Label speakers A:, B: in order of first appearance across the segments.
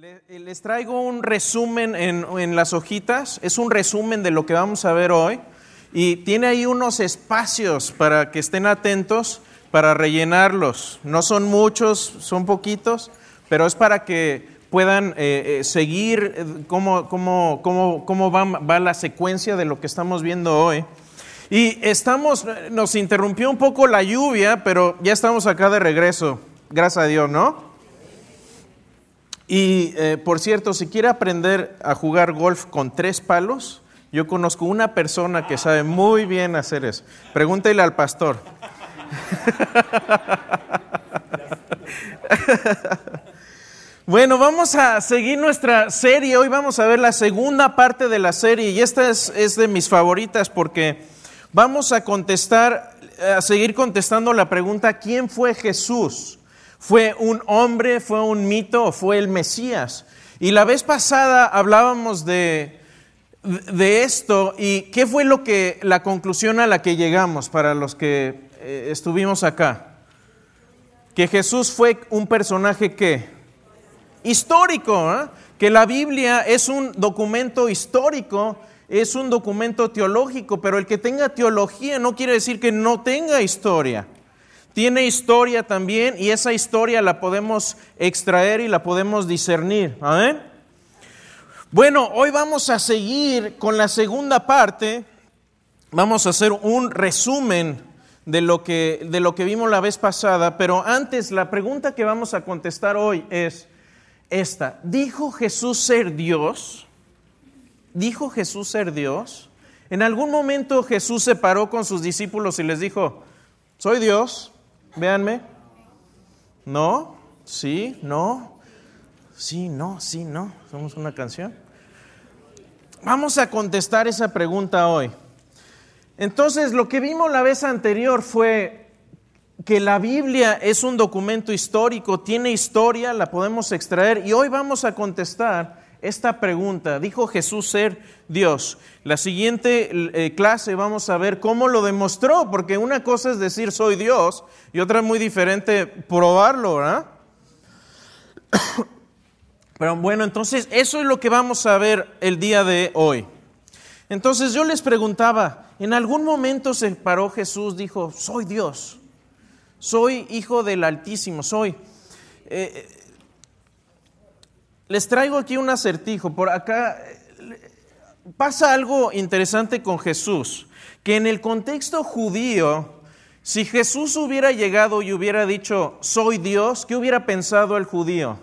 A: Le- Les traigo un resumen en, las hojitas, es un resumen de lo que vamos a ver hoy y tiene ahí unos espacios para que estén atentos para rellenarlos. No son muchos, son poquitos, pero es para que puedan eh, eh, seguir eh, cómo, cómo- cómo- cómo va, va la secuencia de lo que estamos viendo hoy. Y estamos, nos interrumpió un poco la lluvia, pero ya estamos acá de regreso, gracias a Dios, ¿no? Y eh, por cierto, si quiere aprender a jugar golf con tres palos, yo conozco una persona que sabe muy bien hacer eso. Pregúntele al pastor. Bueno, vamos a seguir nuestra serie. Hoy vamos a ver la segunda parte de la serie y esta es, es de mis favoritas porque vamos a contestar, a seguir contestando la pregunta, ¿quién fue Jesús? ¿Fue un hombre, fue un mito fue el Mesías? Y la vez pasada hablábamos de, de esto y qué fue lo que, la conclusión a la que llegamos para los que eh, estuvimos acá. Que Jesús fue un personaje histórico, ¿eh? que la Biblia es un documento histórico, es un documento teológico, pero el que tenga teología no quiere decir que no tenga historia. Tiene historia también y esa historia la podemos extraer y la podemos discernir. Bueno, hoy vamos a seguir con la segunda parte. Vamos a hacer un resumen de lo que, de lo que vimos la vez pasada, pero antes la pregunta que vamos a contestar hoy es esta. ¿Dijo Jesús ser Dios? ¿Dijo Jesús ser Dios? En algún momento Jesús se paró con sus discípulos y les dijo, soy Dios, véanme. No, sí, no, sí, no, sí, no. Somos una canción. Vamos a contestar esa pregunta hoy. Entonces, lo que vimos la vez anterior fue que la Biblia es un documento histórico, tiene historia, la podemos extraer y hoy vamos a contestar esta pregunta. ¿Dijo Jesús ser Dios? La siguiente eh, clase vamos a ver cómo lo demostró, porque una cosa es decir soy Dios y otra muy diferente probarlo, ¿verdad? Pero bueno, entonces eso es lo que vamos a ver el día de hoy. Entonces yo les preguntaba, ¿en algún momento se paró Jesús, dijo, soy Dios? soy hijo del Altísimo, soy. Eh, les traigo aquí un acertijo. Por acá pasa algo interesante con Jesús, que en el contexto judío, si Jesús hubiera llegado y hubiera dicho, soy Dios, ¿qué hubiera pensado el judío?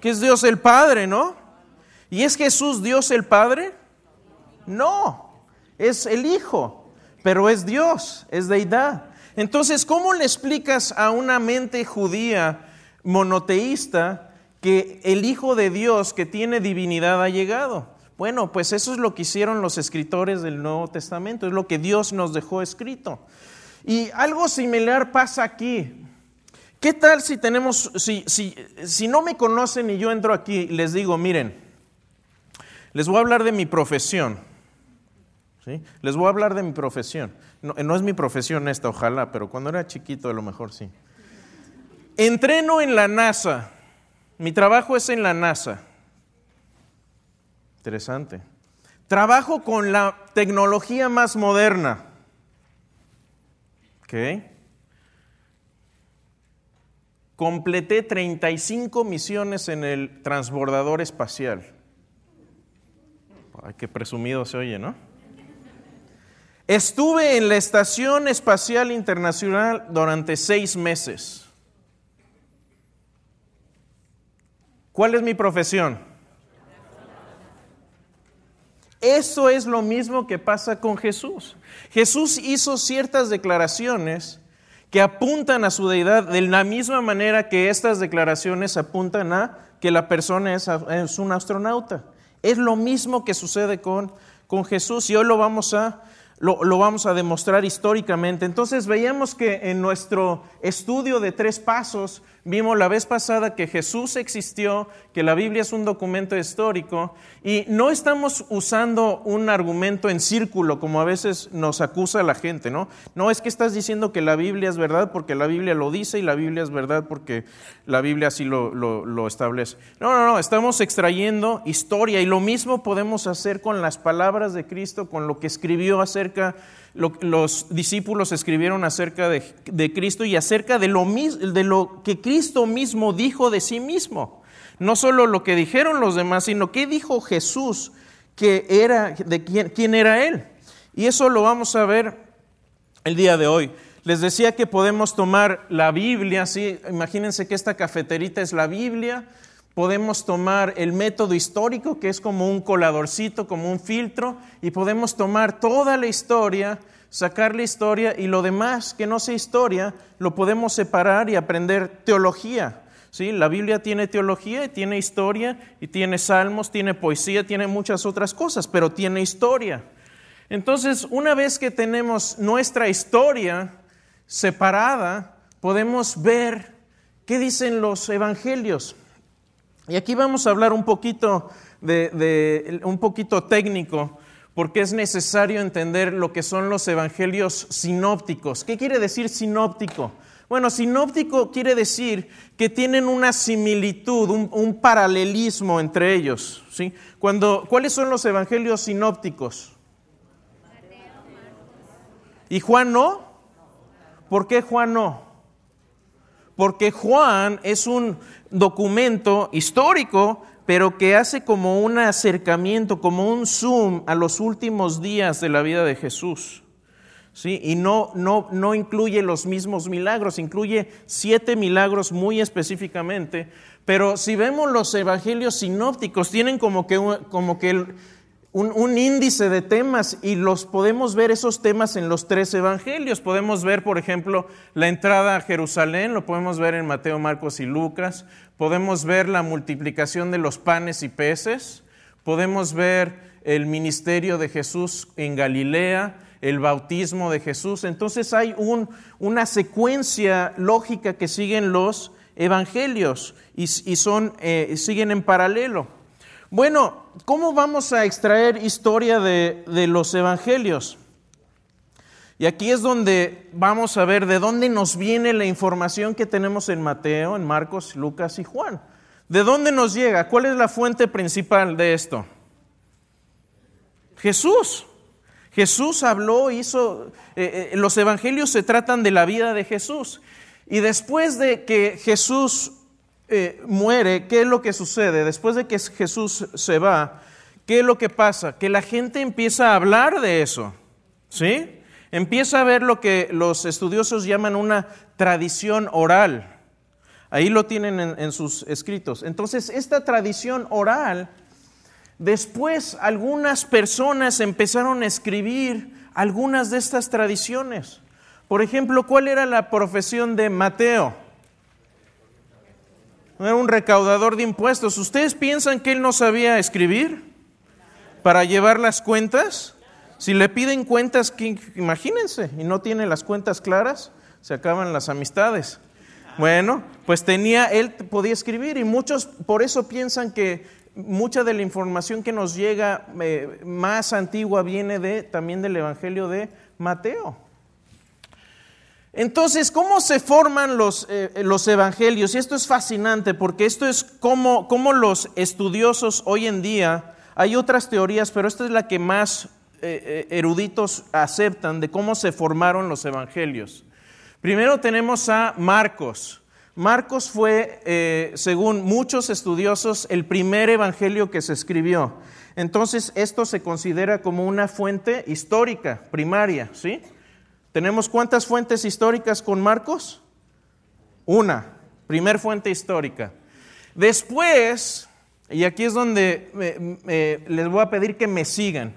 A: Que es Dios el Padre, ¿no? ¿Y es Jesús Dios el Padre? No, es el Hijo pero es Dios, es deidad. Entonces, ¿cómo le explicas a una mente judía monoteísta que el Hijo de Dios que tiene divinidad ha llegado? Bueno, pues eso es lo que hicieron los escritores del Nuevo Testamento, es lo que Dios nos dejó escrito. Y algo similar pasa aquí. ¿Qué tal si tenemos, si, si, si no me conocen y yo entro aquí les digo, miren, les voy a hablar de mi profesión. ¿Sí? Les voy a hablar de mi profesión. No, no, es mi profesión esta, ojalá, pero cuando era chiquito a lo mejor sí. Entreno en la NASA. Mi trabajo es en la NASA. Interesante. Trabajo con la tecnología más moderna. ¿Ok? Completé 35 misiones en el transbordador espacial. Ay, qué presumido se oye, ¿no? Estuve en la Estación Espacial Internacional durante seis meses. ¿Cuál es mi profesión? Eso es lo mismo que pasa con Jesús. Jesús hizo ciertas declaraciones que apuntan a su deidad de la misma manera que estas declaraciones apuntan a que la persona es, un astronauta. Es lo mismo que sucede con, con Jesús y hoy lo vamos a, lo, vamos a demostrar históricamente. Entonces veíamos que en nuestro estudio de tres pasos Vimos la vez pasada que Jesús existió, que la Biblia es un documento histórico y no estamos usando un argumento en círculo como a veces nos acusa la gente, ¿no? No es que estás diciendo que la Biblia es verdad porque la Biblia lo dice y la Biblia es verdad porque la Biblia así lo, lo establece. No, no, no, estamos extrayendo historia y lo mismo podemos hacer con las palabras de Cristo, con lo que escribió acerca los discípulos escribieron acerca de, Cristo y acerca de lo, de lo que Cristo mismo dijo de sí mismo. No solo lo que dijeron los demás, sino qué dijo Jesús que era, de quién, quién era Él. Y eso lo vamos a ver el día de hoy. Les decía que podemos tomar la Biblia, ¿sí? imagínense que esta cafeterita es la Biblia, Podemos tomar el método histórico, que es como un coladorcito, como un filtro, y podemos tomar toda la historia, sacar la historia y lo demás que no sea historia, lo podemos separar y aprender teología. ¿sí? La Biblia tiene teología, y tiene historia, y tiene salmos, tiene poesía, tiene muchas otras cosas, pero tiene historia. Entonces, una vez que tenemos nuestra historia separada, podemos ver qué dicen los evangelios. Y aquí vamos a hablar un poquito, de, un poquito técnico, porque es necesario entender lo que son los evangelios sinópticos. ¿Qué quiere decir sinóptico? Bueno, sinóptico quiere decir que tienen una similitud, un, paralelismo entre ellos. ¿sí? ¿Cuáles son los evangelios sinópticos? ¿Y Juan no? ¿Por qué Juan no? Porque Juan es un documento histórico, pero que hace como un acercamiento, como un zoom a los últimos días de la vida de Jesús. ¿Sí? Y no, no, no incluye los mismos milagros, incluye siete milagros muy específicamente, pero si vemos los evangelios sinópticos, tienen como que, como que el, un, índice de temas y los podemos ver esos temas en los tres evangelios. Podemos ver, por ejemplo, la entrada a Jerusalén, lo podemos ver en Mateo, Marcos y Lucas. Podemos ver la multiplicación de los panes y peces. Podemos ver el ministerio de Jesús en Galilea, el bautismo de Jesús. Entonces hay una secuencia lógica que siguen los evangelios y, son, eh, siguen en paralelo. Bueno, ¿cómo vamos a extraer historia de, los evangelios? Y aquí es donde vamos a ver de dónde nos viene la información que tenemos en Mateo, en Marcos, Lucas y Juan. ¿De dónde nos llega? ¿Cuál es la fuente principal de esto? Jesús. Jesús habló, hizo, eh, eh, los evangelios se tratan de la vida de Jesús. Y después de que Jesús eh, muere, ¿qué es lo que sucede? Después de que Jesús se va, ¿qué es lo que pasa? Que la gente empieza a hablar de eso, ¿sí? Empieza a ver lo que los estudiosos llaman una tradición oral. Ahí lo tienen en, en sus escritos. Entonces, esta tradición oral, después algunas personas empezaron a escribir algunas de estas tradiciones. Por ejemplo, ¿cuál era la profesión de Mateo? Era un recaudador de impuestos. ¿Ustedes piensan que él no sabía escribir para llevar las cuentas? Si le piden cuentas, imagínense, y no tiene las cuentas claras, se acaban las amistades. Bueno, pues tenía, él podía escribir y muchos por eso piensan que mucha de la información que nos llega eh, más antigua viene de, también del Evangelio de Mateo. Entonces, ¿cómo se forman los, eh, los, evangelios? Y esto es fascinante porque esto es como, los estudiosos hoy en día, hay otras teorías, pero esta es la que más eh, eh, eruditos aceptan de cómo se formaron los evangelios. Primero tenemos a Marcos. Marcos fue, según muchos estudiosos, el primer evangelio que se escribió. Entonces, esto se considera como una fuente histórica, primaria, ¿sí? ¿Tenemos cuántas fuentes históricas con Marcos? Una, primer fuente histórica. Después, y aquí es donde les voy a pedir que me sigan.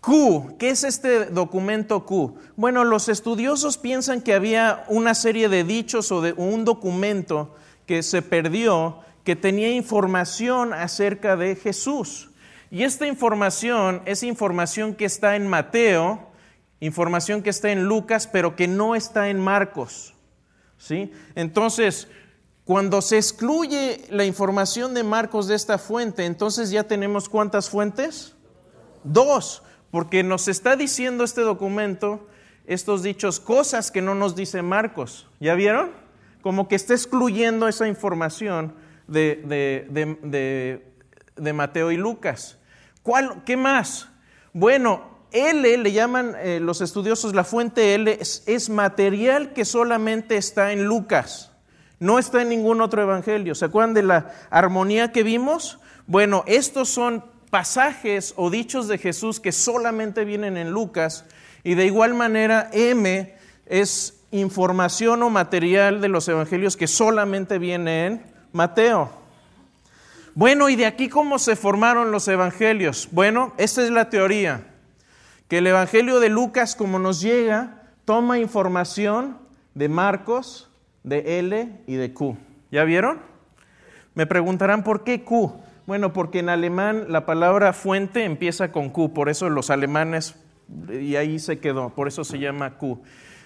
A: Q, ¿qué es este documento Q? Bueno, los estudiosos piensan que había una serie de dichos o de un documento que se perdió que tenía información acerca de Jesús. Y esta información es información que está en Mateo, información que está en Lucas, pero que no está en Marcos. ¿sí? Entonces, cuando se excluye la información de Marcos de esta fuente, entonces ya tenemos cuántas fuentes? Dos, porque nos está diciendo este documento, estos dichos, cosas que no nos dice Marcos. ¿Ya vieron? Como que está excluyendo esa información de, de, Mateo y Lucas. ¿Cuál, ¿Qué más? Bueno, L le llaman eh, los estudiosos, la fuente L es material que solamente está en Lucas. No está en ningún otro evangelio. ¿Se acuerdan de la armonía que vimos? Bueno, estos son pasajes o dichos de Jesús que solamente vienen en Lucas y de igual manera M es información o material de los evangelios que solamente viene en Mateo. Bueno, ¿y de aquí cómo se formaron los evangelios? Bueno, esta es la teoría, que el evangelio de Lucas como nos llega toma información de Marcos, de L y de Q. ¿Ya vieron? Me preguntarán por qué Q. Bueno, porque en alemán la palabra fuente empieza con Q, por eso los alemanes, y ahí se quedó, por eso se llama Q.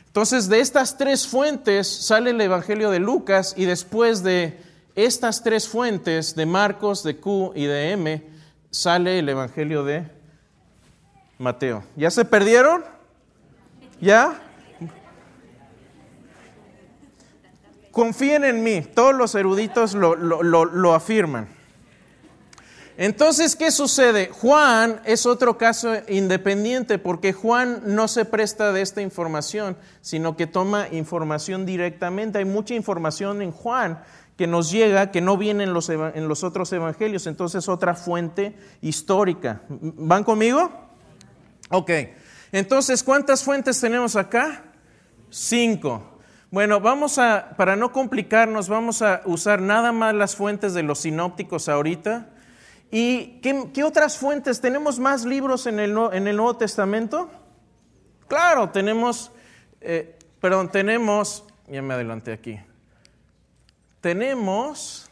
A: Entonces, de estas tres fuentes sale el Evangelio de Lucas y después de estas tres fuentes, de Marcos, de Q y de M, sale el Evangelio de Mateo. ¿Ya se perdieron? ¿Ya? Confíen en mí, todos los eruditos lo, afirman. Entonces, ¿qué sucede? Juan es otro caso independiente porque Juan no se presta de esta información, sino que toma información directamente. Hay mucha información en Juan que nos llega, que no viene en los, en los otros evangelios, entonces otra fuente histórica. ¿Van conmigo? Ok. Entonces, ¿cuántas fuentes tenemos acá? Cinco. Bueno, vamos a, para no complicarnos, vamos a usar nada más las fuentes de los sinópticos ahorita. ¿Y qué, otras fuentes? ¿Tenemos más libros en el, en el Nuevo Testamento? Claro, tenemos, eh, perdón, tenemos, ya me adelanté aquí. Tenemos,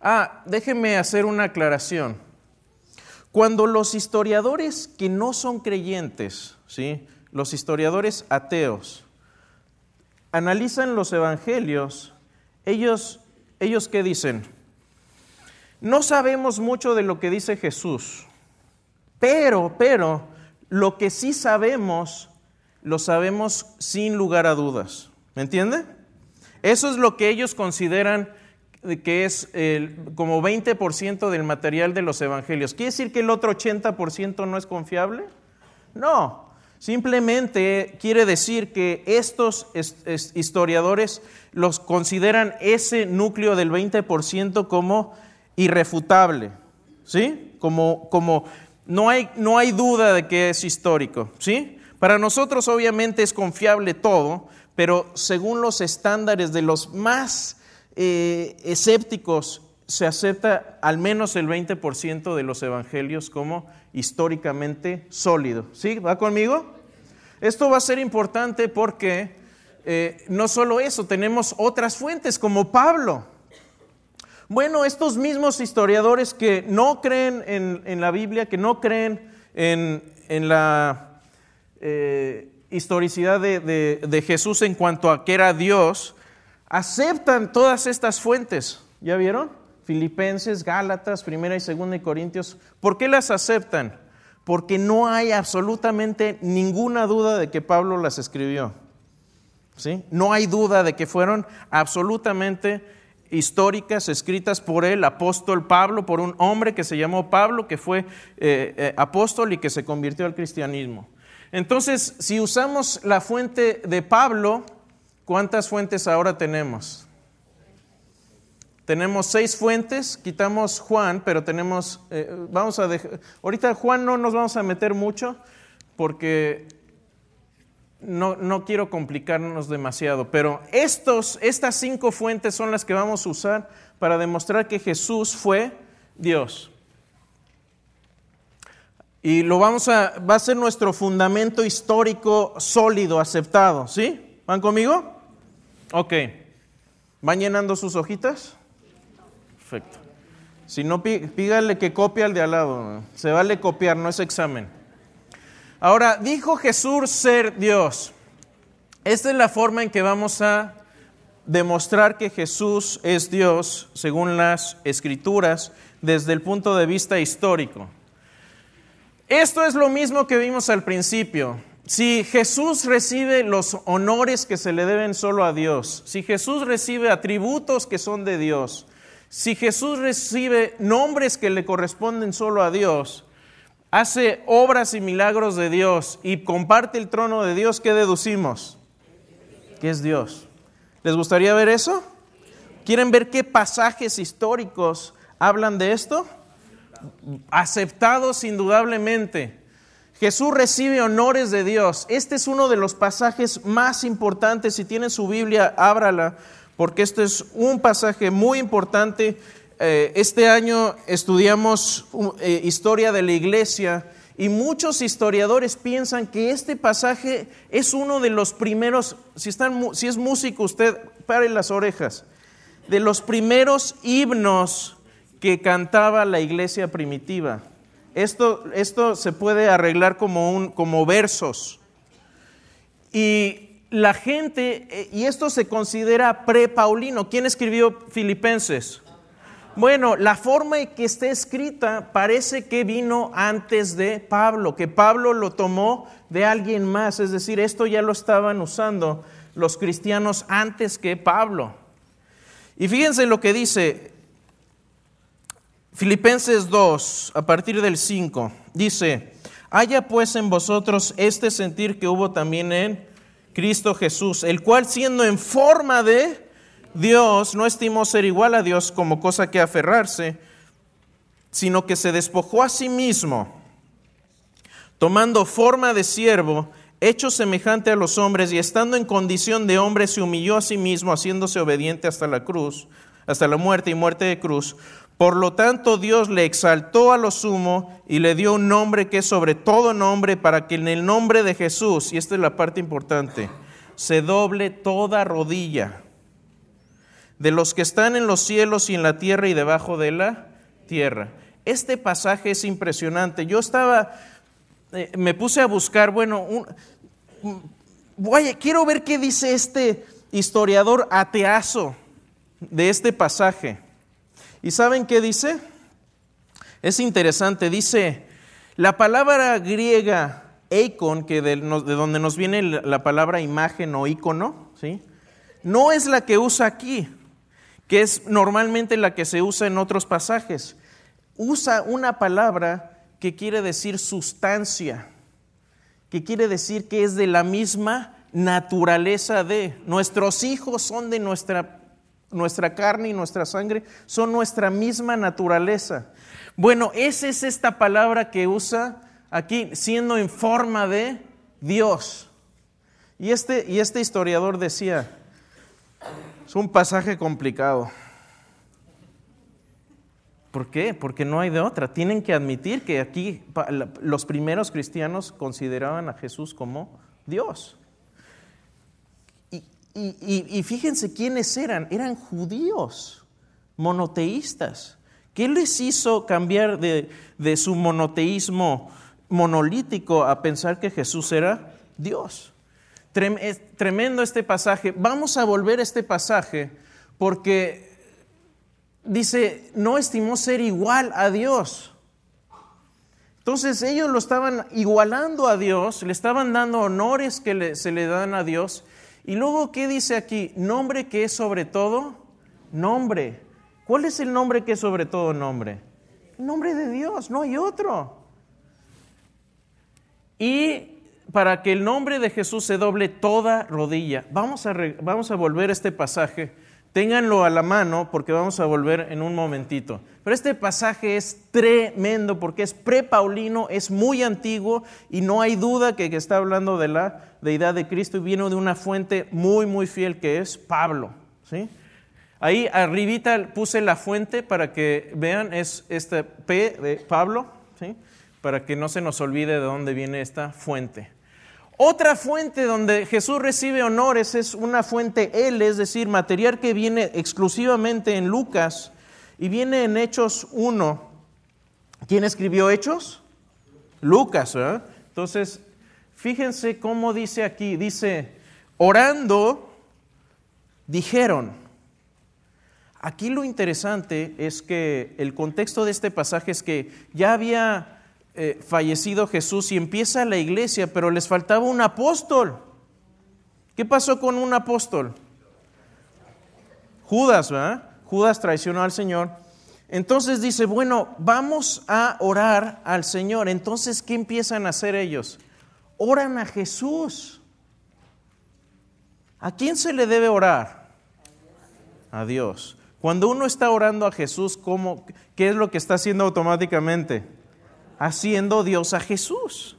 A: ah, déjenme hacer una aclaración. Cuando los historiadores que no son creyentes, ¿sí? los historiadores ateos analizan los evangelios, ellos, ellos qué dicen? No sabemos mucho de lo que dice Jesús, pero, pero, lo que sí sabemos, lo sabemos sin lugar a dudas. ¿Me entiende? Eso es lo que ellos consideran que es como 20% del material de los evangelios. ¿Quiere decir que el otro 80% no es confiable? No, Simplemente quiere decir que estos historiadores los consideran ese núcleo del 20% como irrefutable, ¿sí? Como, como no, hay, no hay duda de que es histórico, ¿sí? Para nosotros obviamente es confiable todo, pero según los estándares de los más eh, escépticos, se acepta al menos el 20% de los evangelios como históricamente sólido. ¿Sí? ¿Va conmigo? Esto va a ser importante porque eh, no solo eso, tenemos otras fuentes como Pablo. Bueno, estos mismos historiadores que no creen en, la Biblia, que no creen en, la eh, historicidad de, de Jesús en cuanto a que era Dios, aceptan todas estas fuentes. ¿Ya vieron? Filipenses, Gálatas, Primera y Segunda y Corintios. ¿Por qué las aceptan? Porque no hay absolutamente ninguna duda de que Pablo las escribió. ¿Sí? No hay duda de que fueron absolutamente históricas, escritas por el apóstol Pablo, por un hombre que se llamó Pablo, que fue eh, eh, apóstol y que se convirtió al cristianismo. Entonces, si usamos la fuente de Pablo, ¿cuántas fuentes ahora tenemos? Tenemos seis fuentes, quitamos Juan, pero tenemos, eh, vamos a dejar, ahorita Juan no nos vamos a meter mucho porque no, no, quiero complicarnos demasiado, pero estos, estas cinco fuentes son las que vamos a usar para demostrar que Jesús fue Dios. Y lo vamos a, va a ser nuestro fundamento histórico sólido, aceptado, ¿sí? ¿Van conmigo? Ok. ¿Van llenando sus hojitas? Perfecto. Si no, pígale que copie al de al lado. Se vale copiar, no es examen. Ahora, dijo Jesús ser Dios. Esta es la forma en que vamos a demostrar que Jesús es Dios según las escrituras desde el punto de vista histórico. Esto es lo mismo que vimos al principio. Si Jesús recibe los honores que se le deben solo a Dios, si Jesús recibe atributos que son de Dios, si Jesús recibe nombres que le corresponden solo a Dios, hace obras y milagros de Dios y comparte el trono de Dios, ¿qué deducimos? Que es Dios. ¿Les gustaría ver eso? ¿Quieren ver qué pasajes históricos hablan de esto? Aceptados indudablemente. Jesús recibe honores de Dios. Este es uno de los pasajes más importantes. Si tienen su Biblia, ábrala, porque este es un pasaje muy importante. Eh, este año estudiamos eh, historia de la iglesia y muchos historiadores piensan que este pasaje es uno de los primeros, si, están, si es músico usted, pare las orejas, de los primeros himnos que cantaba la iglesia primitiva. Esto, esto se puede arreglar como, un, como versos. Y la gente, eh, y esto se considera pre-paulino. ¿Quién escribió Filipenses? Bueno, la forma en que está escrita parece que vino antes de Pablo, que Pablo lo tomó de alguien más, es decir, esto ya lo estaban usando los cristianos antes que Pablo. Y fíjense lo que dice Filipenses 2, a partir del 5, dice, haya pues en vosotros este sentir que hubo también en Cristo Jesús, el cual siendo en forma de Dios no estimó ser igual a Dios como cosa que aferrarse, sino que se despojó a sí mismo, tomando forma de siervo, hecho semejante a los hombres y estando en condición de hombre se humilló a sí mismo, haciéndose obediente hasta la cruz, hasta la muerte y muerte de cruz. Por lo tanto, Dios le exaltó a lo sumo y le dio un nombre que es sobre todo nombre, para que en el nombre de Jesús, y esta es la parte importante, se doble toda rodilla de los que están en los cielos y en la tierra y debajo de la tierra. Este pasaje es impresionante. Yo estaba, eh, me puse a buscar, bueno, quiero ver qué dice este historiador ateazo de este pasaje. ¿Y saben qué dice? Es interesante, dice, la palabra griega eikon, que de, de donde nos viene la palabra imagen o icono, ¿sí? no es la que usa aquí que es normalmente la que se usa en otros pasajes. Usa una palabra que quiere decir sustancia, que quiere decir que es de la misma naturaleza de. Nuestros hijos son de nuestra, nuestra carne y nuestra sangre, son nuestra misma naturaleza. Bueno, esa es esta palabra que usa aquí, siendo en forma de Dios. Y este, y este historiador decía, es un pasaje complicado. ¿Por qué? Porque no hay de otra. Tienen que admitir que aquí los primeros cristianos consideraban a Jesús como Dios. Y, fíjense quiénes eran. Eran judíos, monoteístas. ¿Qué les hizo cambiar de, de su monoteísmo monolítico a pensar que Jesús era Dios? Tremendo este pasaje. Vamos a volver a este pasaje porque dice, no estimó ser igual a Dios. Entonces ellos lo estaban igualando a Dios, le estaban dando honores que se le dan a Dios. Y luego, ¿qué dice aquí? Nombre que es sobre todo nombre. ¿Cuál es el nombre que es sobre todo nombre? El nombre de Dios, no hay otro. Y para que el nombre de Jesús se doble toda rodilla. Vamos a, vamos a volver a este pasaje. Ténganlo a la mano porque vamos a volver en un momentito. Pero este pasaje es tremendo porque es pre-paulino, es muy antiguo y no hay duda que, está hablando de la deidad de Cristo y viene de una fuente muy, muy fiel que es Pablo. ¿sí? Ahí arribita puse la fuente para que vean, es este P de Pablo, ¿sí? para que no se nos olvide de dónde viene esta fuente. Otra fuente donde Jesús recibe honores es una fuente L, es decir, material que viene exclusivamente en Lucas y viene en Hechos 1. ¿Quién escribió Hechos? Lucas, ¿verdad? Entonces, Fíjense cómo dice aquí, dice, orando, dijeron. Aquí lo interesante es que el contexto de este pasaje es que ya había eh, fallecido Jesús y empieza la iglesia, pero les faltaba un apóstol. ¿Qué pasó con un apóstol? Judas, ¿verdad? Judas traicionó al Señor. Entonces dice, bueno, vamos a orar al Señor. Entonces, ¿qué empiezan a hacer ellos? Oran a Jesús. ¿A quién se le debe orar? A Dios. Cuando uno está orando a Jesús, ¿cómo, ¿qué es lo que está haciendo automáticamente? Haciendo Dios a Jesús.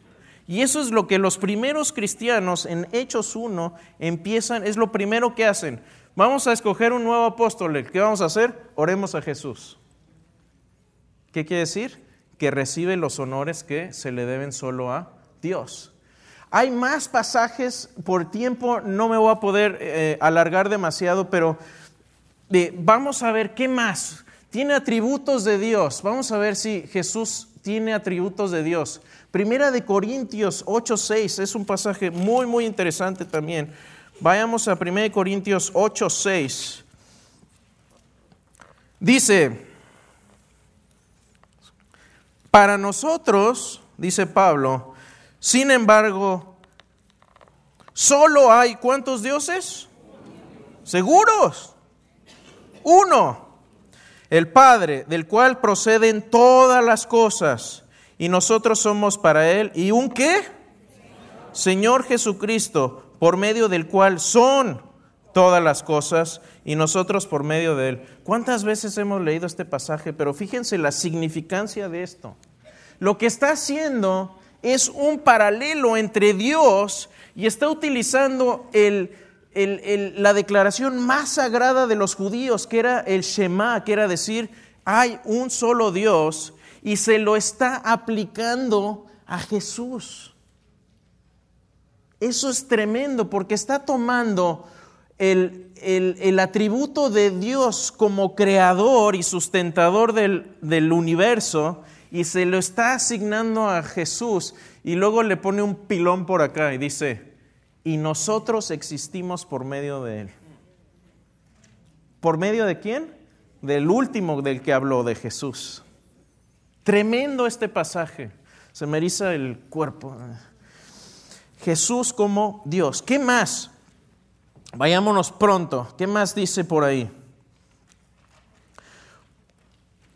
A: Y eso es lo que los primeros cristianos en Hechos 1 empiezan, es lo primero que hacen. Vamos a escoger un nuevo apóstol. ¿Qué vamos a hacer? Oremos a Jesús. ¿Qué quiere decir? Que recibe los honores que se le deben solo a Dios. Hay más pasajes, por tiempo no me voy a poder eh, alargar demasiado, pero eh, vamos a ver qué más. Tiene atributos de Dios. Vamos a ver si Jesús tiene atributos de Dios. Primera de Corintios 8:6 es un pasaje muy, muy interesante también. Vayamos a Primera de Corintios 8:6. Dice, para nosotros, dice Pablo, sin embargo, solo hay cuántos dioses? Seguros. Uno el Padre, del cual proceden todas las cosas, y nosotros somos para Él. ¿Y un qué? Señor Jesucristo, por medio del cual son todas las cosas, y nosotros por medio de Él. ¿Cuántas veces hemos leído este pasaje? Pero fíjense la significancia de esto. Lo que está haciendo es un paralelo entre Dios y está utilizando el la declaración más sagrada de los judíos, que era el Shema, que era decir, hay un solo Dios, y se lo está aplicando a Jesús. Eso es tremendo porque está tomando el, el, atributo de Dios como creador y sustentador del, del universo y se lo está asignando a Jesús y luego le pone un pilón por acá y dice, y nosotros existimos por medio de Él. ¿Por medio de quién? Del último del que habló, de Jesús. Tremendo este pasaje. Se me eriza el cuerpo. Jesús como Dios. ¿Qué más? Vayámonos pronto. ¿Qué más dice por ahí?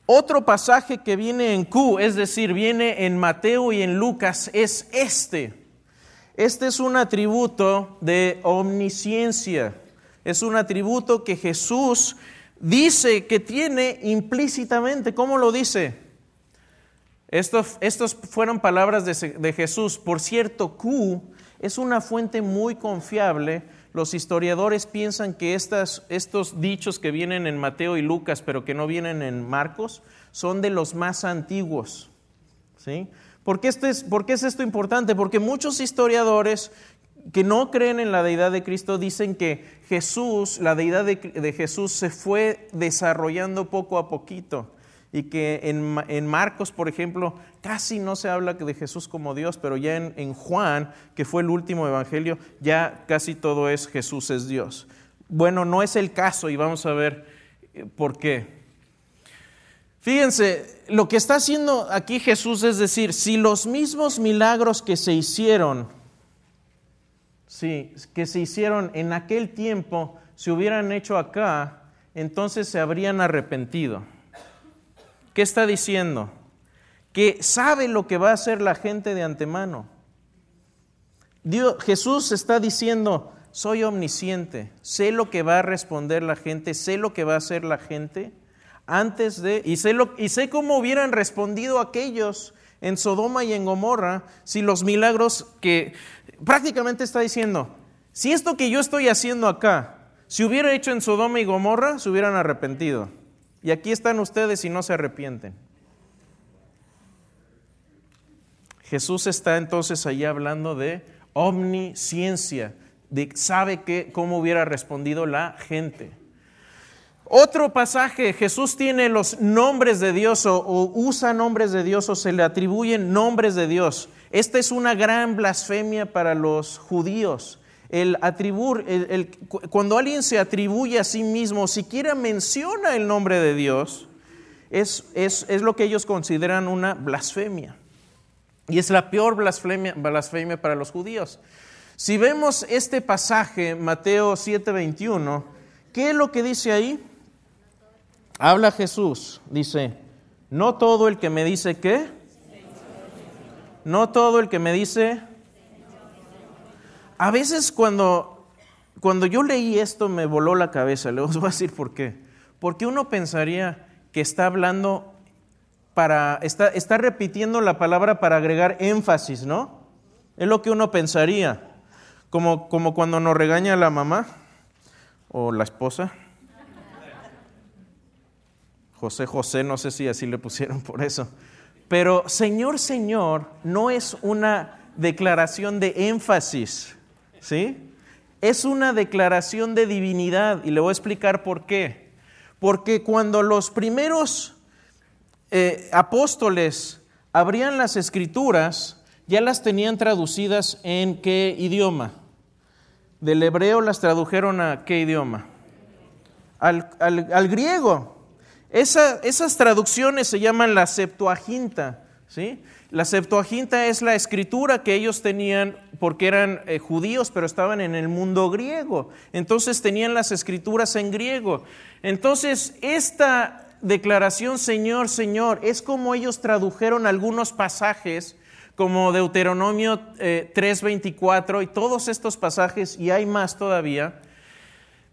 A: Otro pasaje que viene en Q, es decir, viene en Mateo y en Lucas, es este. Este es un atributo de omnisciencia. Es un atributo que Jesús dice que tiene implícitamente. ¿Cómo lo dice? Estos, fueron palabras de, de Jesús. Por cierto, Q es una fuente muy confiable. Los historiadores piensan que estas, estos dichos que vienen en Mateo y Lucas, pero que no vienen en Marcos, son de los más antiguos. ¿sí? ¿Por qué, es, es esto importante? Porque muchos historiadores que no creen en la deidad de Cristo dicen que Jesús, la deidad de, Jesús se fue desarrollando poco a poquito y que en, Marcos, por ejemplo, casi no se habla de Jesús como Dios, pero ya en, en Juan, que fue el último evangelio, ya casi todo es Jesús es Dios. Bueno, no es el caso y vamos a ver eh, por qué. Fíjense, lo que está haciendo aquí Jesús es decir, si los mismos milagros que se hicieron, sí, que se hicieron en aquel tiempo, se hubieran hecho acá, entonces se habrían arrepentido. ¿Qué está diciendo? Que sabe lo que va a hacer la gente de antemano. Jesús está diciendo, soy omnisciente, sé lo que va a responder la gente, sé lo que va a hacer la gente antes de, y sé, lo, y sé cómo hubieran respondido aquellos en Sodoma y en Gomorra si los milagros que prácticamente está diciendo, si esto que yo estoy haciendo acá se hubiera hecho en Sodoma y Gomorra, se hubieran arrepentido. Y aquí están ustedes y no se arrepienten. Jesús está entonces ahí hablando de omnisciencia, de sabe que, cómo hubiera respondido la gente. Otro pasaje, Jesús tiene los nombres de Dios o, usa nombres de Dios o se le atribuyen nombres de Dios. Esta es una gran blasfemia para los judíos. El el, cuando alguien se atribuye a sí mismo, siquiera menciona el nombre de Dios, es, es, es lo que ellos consideran una blasfemia. Y es la peor blasfemia, blasfemia para los judíos. Si vemos este pasaje, Mateo 7:21, ¿qué es lo que dice ahí? Habla Jesús, dice, no todo el que me dice qué, no todo el que me dice, a veces cuando, cuando yo leí esto me voló la cabeza, les voy a decir por qué. Porque uno pensaría que está hablando para, está, está repitiendo la palabra para agregar énfasis, ¿no? Es lo que uno pensaría. Como, como cuando nos regaña la mamá o la esposa. José José, no sé si así le pusieron por eso. Pero Señor, Señor no es una declaración de énfasis, ¿sí? Es una declaración de divinidad y le voy a explicar por qué. Porque cuando los primeros eh, apóstoles abrían las escrituras, ya las tenían traducidas en qué idioma. Del hebreo las tradujeron a qué idioma. Al, al griego esas traducciones se llaman la Septuaginta. ¿sí? La Septuaginta es la escritura que ellos tenían porque eran eh, judíos, pero estaban en el mundo griego. Entonces tenían las escrituras en griego. Entonces, esta declaración, Señor, Señor, es como ellos tradujeron algunos pasajes como Deuteronomio 3:24 eh, y todos estos pasajes, y hay más todavía,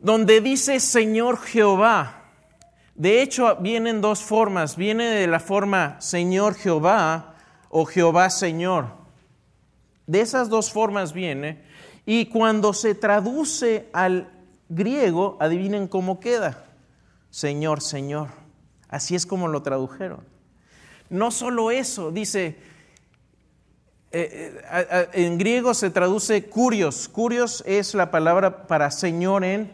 A: donde dice Señor Jehová. De hecho, vienen dos formas. Viene de la forma Señor Jehová o Jehová Señor. De esas dos formas viene. Y cuando se traduce al griego, adivinen cómo queda. Señor, Señor. Así es como lo tradujeron. No solo eso, dice, eh, eh, en griego se traduce curios. Curios es la palabra para Señor en,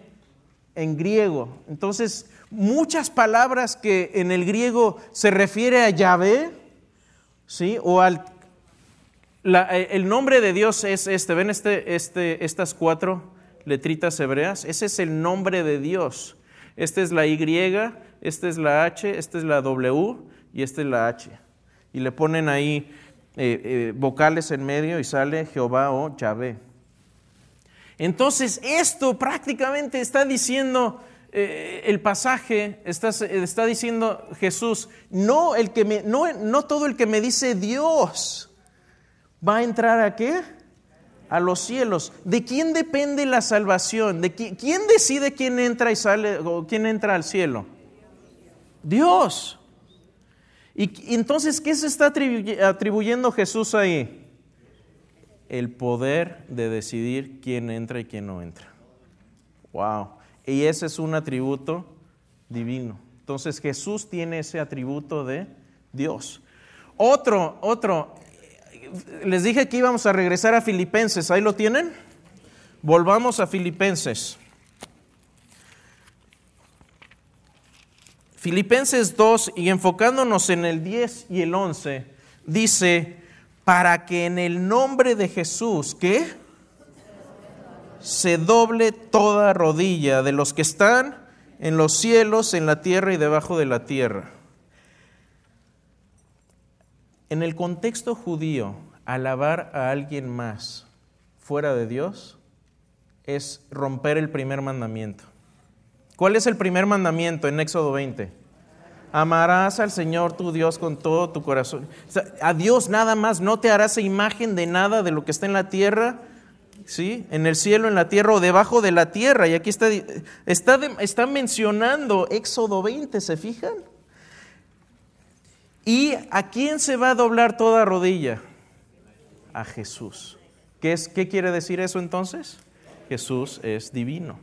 A: en griego. Entonces, muchas palabras que en el griego se refiere a Yahvé, ¿sí? O al eh, el nombre de Dios es este, ven este, este, estas cuatro letritas hebreas, ese es el nombre de Dios. Esta es la Y, esta es la H, esta es la W y esta es la H. Y le ponen ahí eh, eh, vocales en medio y sale Jehová o Yahvé. Entonces esto prácticamente está diciendo eh, el pasaje está, está, diciendo Jesús, no, el que no, no todo el que me dice Dios va a entrar a qué? A los cielos. ¿De quién depende la salvación? ¿De quién, decide quién entra y sale o quién entra al cielo? Dios. Y, entonces, ¿qué se está atribuyendo Jesús ahí? El poder de decidir quién entra y quién no entra. Wow. Y ese es un atributo divino. Entonces Jesús tiene ese atributo de Dios. Otro, otro, les dije que íbamos a regresar a Filipenses, ¿ahí lo tienen? Volvamos a Filipenses. Filipenses 2, y enfocándonos en el 10 y el 11, dice, para que en el nombre de Jesús, ¿qué? Se doble toda rodilla de los que están en los cielos, en la tierra y debajo de la tierra. En el contexto judío, alabar a alguien más fuera de Dios es romper el primer mandamiento. ¿Cuál es el primer mandamiento en Éxodo 20? Amarás al Señor tu Dios con todo tu corazón. a Dios nada más, no te harás imagen de nada de lo que está en la tierra ¿sí? En el cielo, en la tierra o debajo de la tierra. Y aquí está, está, está mencionando Éxodo 20, ¿se fijan? ¿Y a quién se va a doblar toda rodilla? A Jesús. ¿Qué, es, ¿Qué quiere decir eso entonces? Jesús es divino.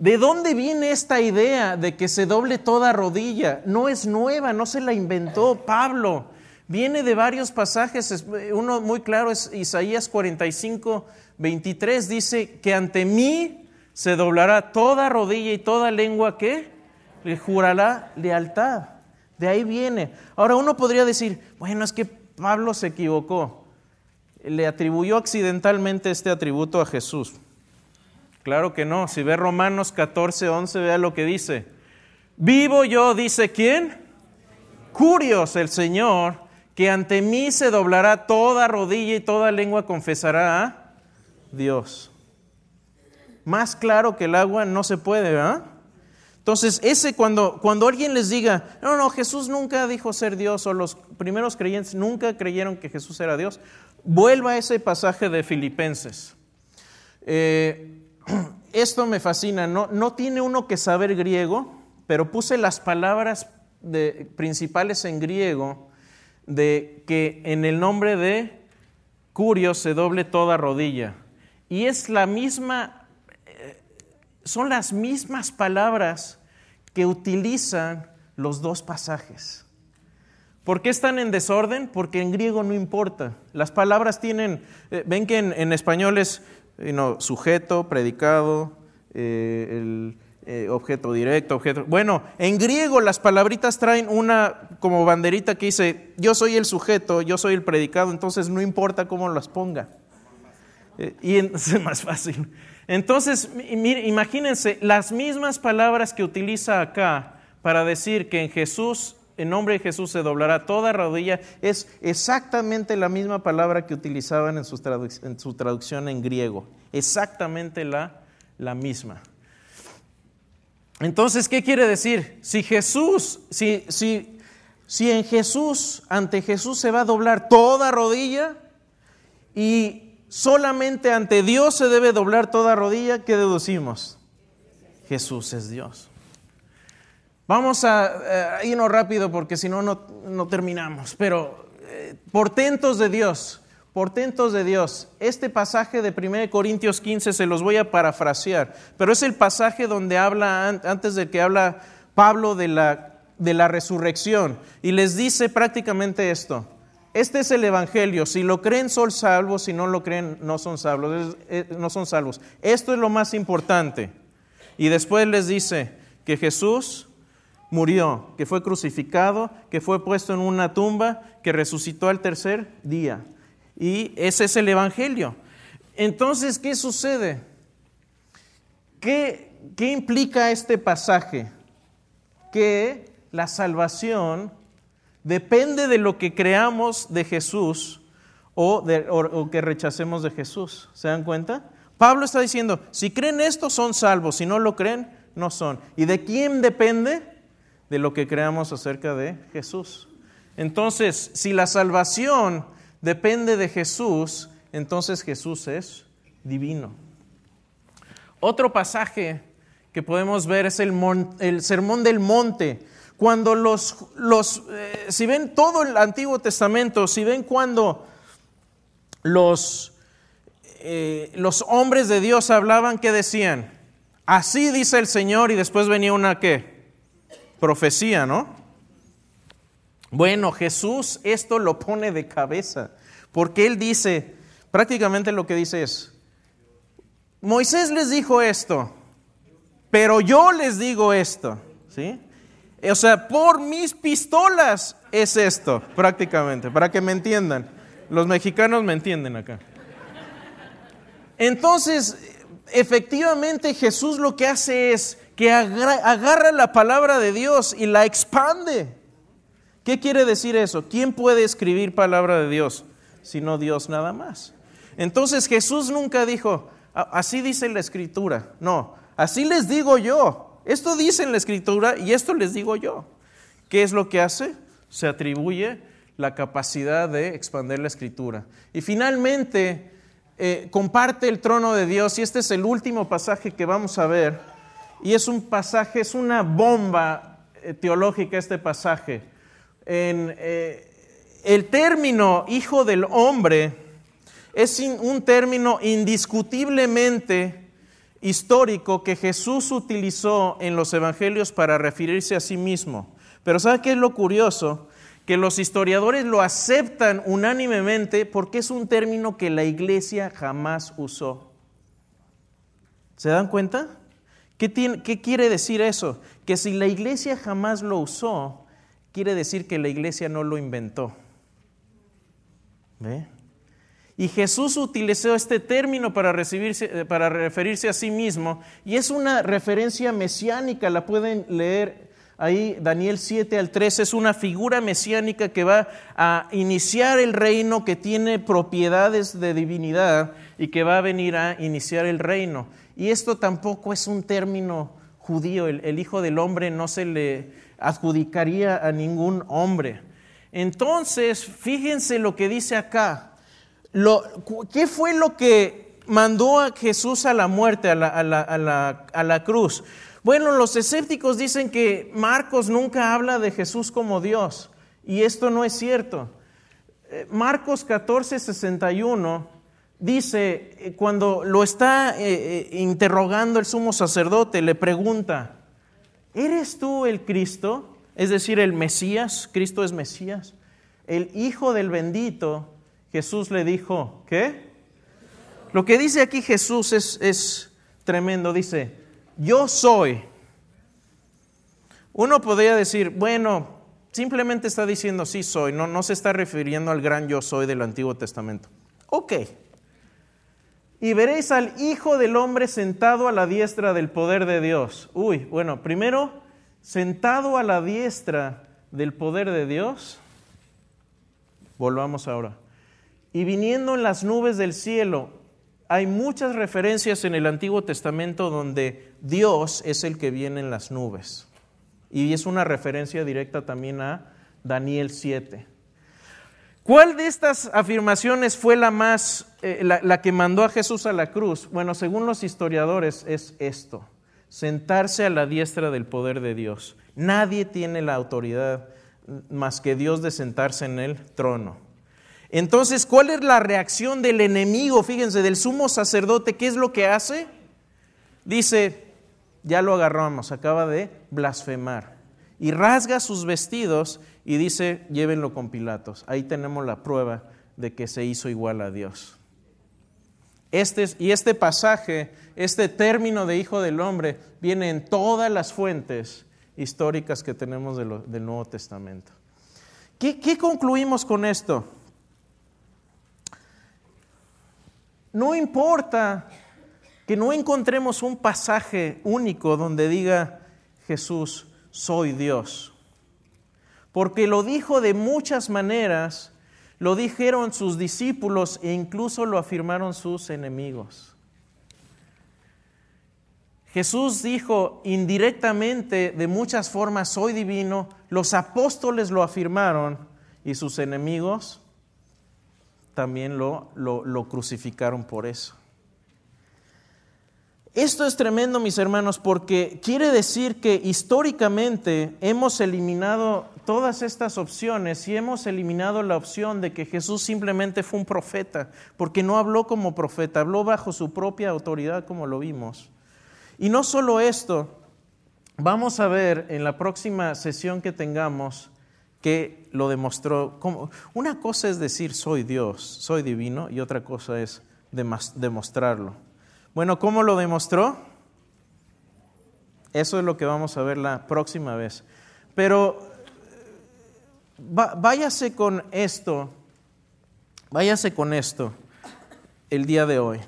A: ¿De dónde viene esta idea de que se doble toda rodilla? No es nueva, no se la inventó Pablo. Viene de varios pasajes, uno muy claro es Isaías 45, 23, dice que ante mí se doblará toda rodilla y toda lengua que le jurará lealtad. De ahí viene. Ahora uno podría decir, bueno, es que Pablo se equivocó. Le atribuyó accidentalmente este atributo a Jesús. Claro que no. Si ve Romanos 14, 11, vea lo que dice. Vivo yo, dice quién? Curios el Señor, que ante mí se doblará toda rodilla y toda lengua confesará a Dios. Más claro que el agua no se puede, ¿verdad? Entonces, ese cuando, cuando alguien les diga, no, no, Jesús nunca dijo ser Dios, o los primeros creyentes nunca creyeron que Jesús era Dios, vuelva a ese pasaje de Filipenses. Eh, esto me fascina, no, no tiene uno que saber griego, pero puse las palabras principales en griego de que en el nombre de Curio se doble toda rodilla. Y es la misma, eh, son las mismas palabras que utilizan los dos pasajes. ¿Por qué están en desorden? Porque en griego no importa. Las palabras tienen, eh, ven que en, español es sujeto, predicado, eh, el eh, objeto directo, objeto... Bueno, en griego las palabritas traen una como banderita que dice, yo soy el sujeto, yo soy el predicado, entonces no importa cómo las ponga. y es más fácil. Entonces, imagínense, las mismas palabras que utiliza acá para decir que en Jesús, en nombre de Jesús se doblará toda rodilla, es exactamente la misma palabra que utilizaban en su, traducción en griego. Exactamente la, la misma. Entonces, ¿qué quiere decir? Si Jesús, si, si, si en Jesús, ante Jesús se va a doblar toda rodilla y solamente ante Dios se debe doblar toda rodilla, ¿qué deducimos? Jesús es Dios. Vamos a, irnos rápido porque si no, no terminamos. Pero eh, portentos de Dios, portentos de Dios. Este pasaje de 1 Corintios 15 se los voy a parafrasear, pero es el pasaje donde habla, antes de que habla Pablo de la, de la resurrección, y les dice prácticamente esto. Este es el Evangelio. Si lo creen son salvos, si no lo creen no son salvos. No son salvos. Esto es lo más importante. Y después les dice que Jesús murió, que fue crucificado, que fue puesto en una tumba, que resucitó al tercer día. Y ese es el Evangelio. Entonces, ¿qué sucede? ¿Qué, qué implica este pasaje? Que la salvación Depende de lo que creamos de Jesús o, de, que rechacemos de Jesús. ¿Se dan cuenta? Pablo está diciendo, si creen esto son salvos, si no lo creen, no son. ¿Y de quién depende? De lo que creamos acerca de Jesús. Entonces, si la salvación depende de Jesús, entonces Jesús es divino. Otro pasaje que podemos ver es el, el Sermón del Monte. Cuando los, los eh, si ven todo el Antiguo Testamento, si ven cuando los, eh, los hombres de Dios hablaban, ¿qué decían? Así dice el Señor y después venía una qué? Profecía, ¿no? Bueno, Jesús esto lo pone de cabeza, porque él dice, prácticamente lo que dice es, Moisés les dijo esto, pero yo les digo esto, ¿sí? O sea, por mis pistolas es esto, prácticamente, para que me entiendan. Los mexicanos me entienden acá. Entonces, efectivamente Jesús lo que hace es que agarra la palabra de Dios y la expande. ¿Qué quiere decir eso? ¿Quién puede escribir palabra de Dios? Sino Dios nada más. Entonces Jesús nunca dijo, así dice la escritura. No, así les digo yo. Esto dice la escritura y esto les digo yo. ¿Qué es lo que hace? Se atribuye la capacidad de expandir la escritura. Y finalmente, eh, comparte el trono de Dios y este es el último pasaje que vamos a ver. Y es un pasaje, es una bomba eh, teológica este pasaje. Eh, el término hijo del hombre es un término indiscutiblemente histórico que Jesús utilizó en los evangelios para referirse a sí mismo. Pero ¿sabe qué es lo curioso? Que los historiadores lo aceptan unánimemente porque es un término que la iglesia jamás usó. ¿Se dan cuenta? ¿Qué, ¿Qué, quiere decir eso? Que si la iglesia jamás lo usó, quiere decir que la iglesia no lo inventó. ¿Ve? Y Jesús utilizó este término para, recibirse, para referirse a sí mismo y es una referencia mesiánica, la pueden leer ahí, Daniel 7 al 13, es una figura mesiánica que va a iniciar el reino, que tiene propiedades de divinidad y que va a venir a iniciar el reino. Y esto tampoco es un término judío, el Hijo del Hombre no se le adjudicaría a ningún hombre. Entonces, fíjense lo que dice acá. ¿Qué fue lo que mandó a Jesús a la muerte, a la, cruz? Bueno, los escépticos dicen que Marcos nunca habla de Jesús como Dios, y esto no es cierto. Eh, Marcos 14, 61 dice, eh, cuando lo está eh, interrogando el sumo sacerdote, le pregunta, ¿eres tú el Cristo? Es decir, el Mesías, Cristo es Mesías, el Hijo del bendito. Jesús le dijo, ¿qué? Lo que dice aquí Jesús es, tremendo. Dice, yo soy. Uno podría decir, bueno, simplemente está diciendo sí soy, no, no se está refiriendo al gran yo soy del Antiguo Testamento. Ok. Y veréis al Hijo del Hombre sentado a la diestra del poder de Dios. Uy, bueno, primero, sentado a la diestra del poder de Dios. Volvamos ahora y viniendo en las nubes del cielo. Hay muchas referencias en el Antiguo Testamento donde Dios es el que viene en las nubes. Y es una referencia directa también a Daniel 7. ¿Cuál de estas afirmaciones fue la más, eh, la, que mandó a Jesús a la cruz? Bueno, según los historiadores es esto, sentarse a la diestra del poder de Dios. Nadie tiene la autoridad más que Dios de sentarse en el trono. Entonces, ¿cuál es la reacción del enemigo? Fíjense, del sumo sacerdote, ¿qué es lo que hace? Dice, ya lo agarramos, acaba de blasfemar. Y rasga sus vestidos y dice, llévenlo con Pilatos. Ahí tenemos la prueba de que se hizo igual a Dios. Este, y este pasaje, este término de Hijo del Hombre, viene en todas las fuentes históricas que tenemos del Nuevo Testamento. ¿Qué concluimos con esto? No importa que no encontremos un pasaje único donde diga Jesús, soy Dios. Porque lo dijo de muchas maneras, lo dijeron sus discípulos e incluso lo afirmaron sus enemigos. Jesús dijo indirectamente, de muchas formas, soy divino, los apóstoles lo afirmaron y sus enemigos también lo, lo, crucificaron por eso. Esto es tremendo, mis hermanos, porque quiere decir que históricamente hemos eliminado todas estas opciones y hemos eliminado la opción de que Jesús simplemente fue un profeta, porque no habló como profeta, habló bajo su propia autoridad como lo vimos. Y no solo esto, vamos a ver en la próxima sesión que tengamos que lo demostró. Como, una cosa es decir soy Dios, soy divino, y otra cosa es demostrarlo. Bueno, ¿cómo lo demostró? Eso es lo que vamos a ver la próxima vez. Pero váyase con esto, váyase con esto el día de hoy.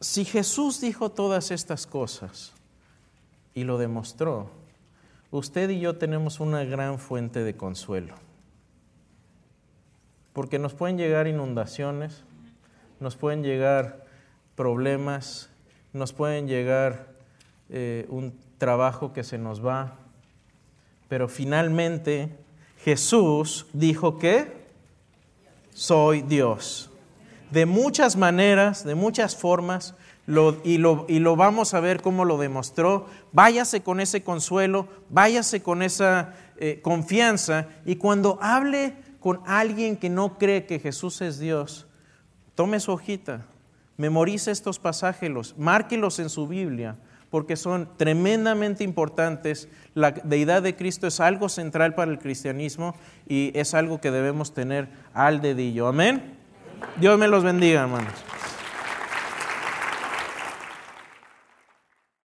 A: Si Jesús dijo todas estas cosas y lo demostró, usted y yo tenemos una gran fuente de consuelo. Porque nos pueden llegar inundaciones, nos pueden llegar problemas, nos pueden llegar eh, un trabajo que se nos va, pero finalmente Jesús dijo que soy Dios. De muchas maneras, de muchas formas, y, lo, vamos a ver cómo lo demostró. Váyase con ese consuelo, váyase con esa eh, confianza y cuando hable con alguien que no cree que Jesús es Dios, tome su hojita, memorice estos pasajes, márquelos en su Biblia, porque son tremendamente importantes. La deidad de Cristo es algo central para el cristianismo y es algo que debemos tener al dedillo. Amén. Dios me los bendiga, hermanos.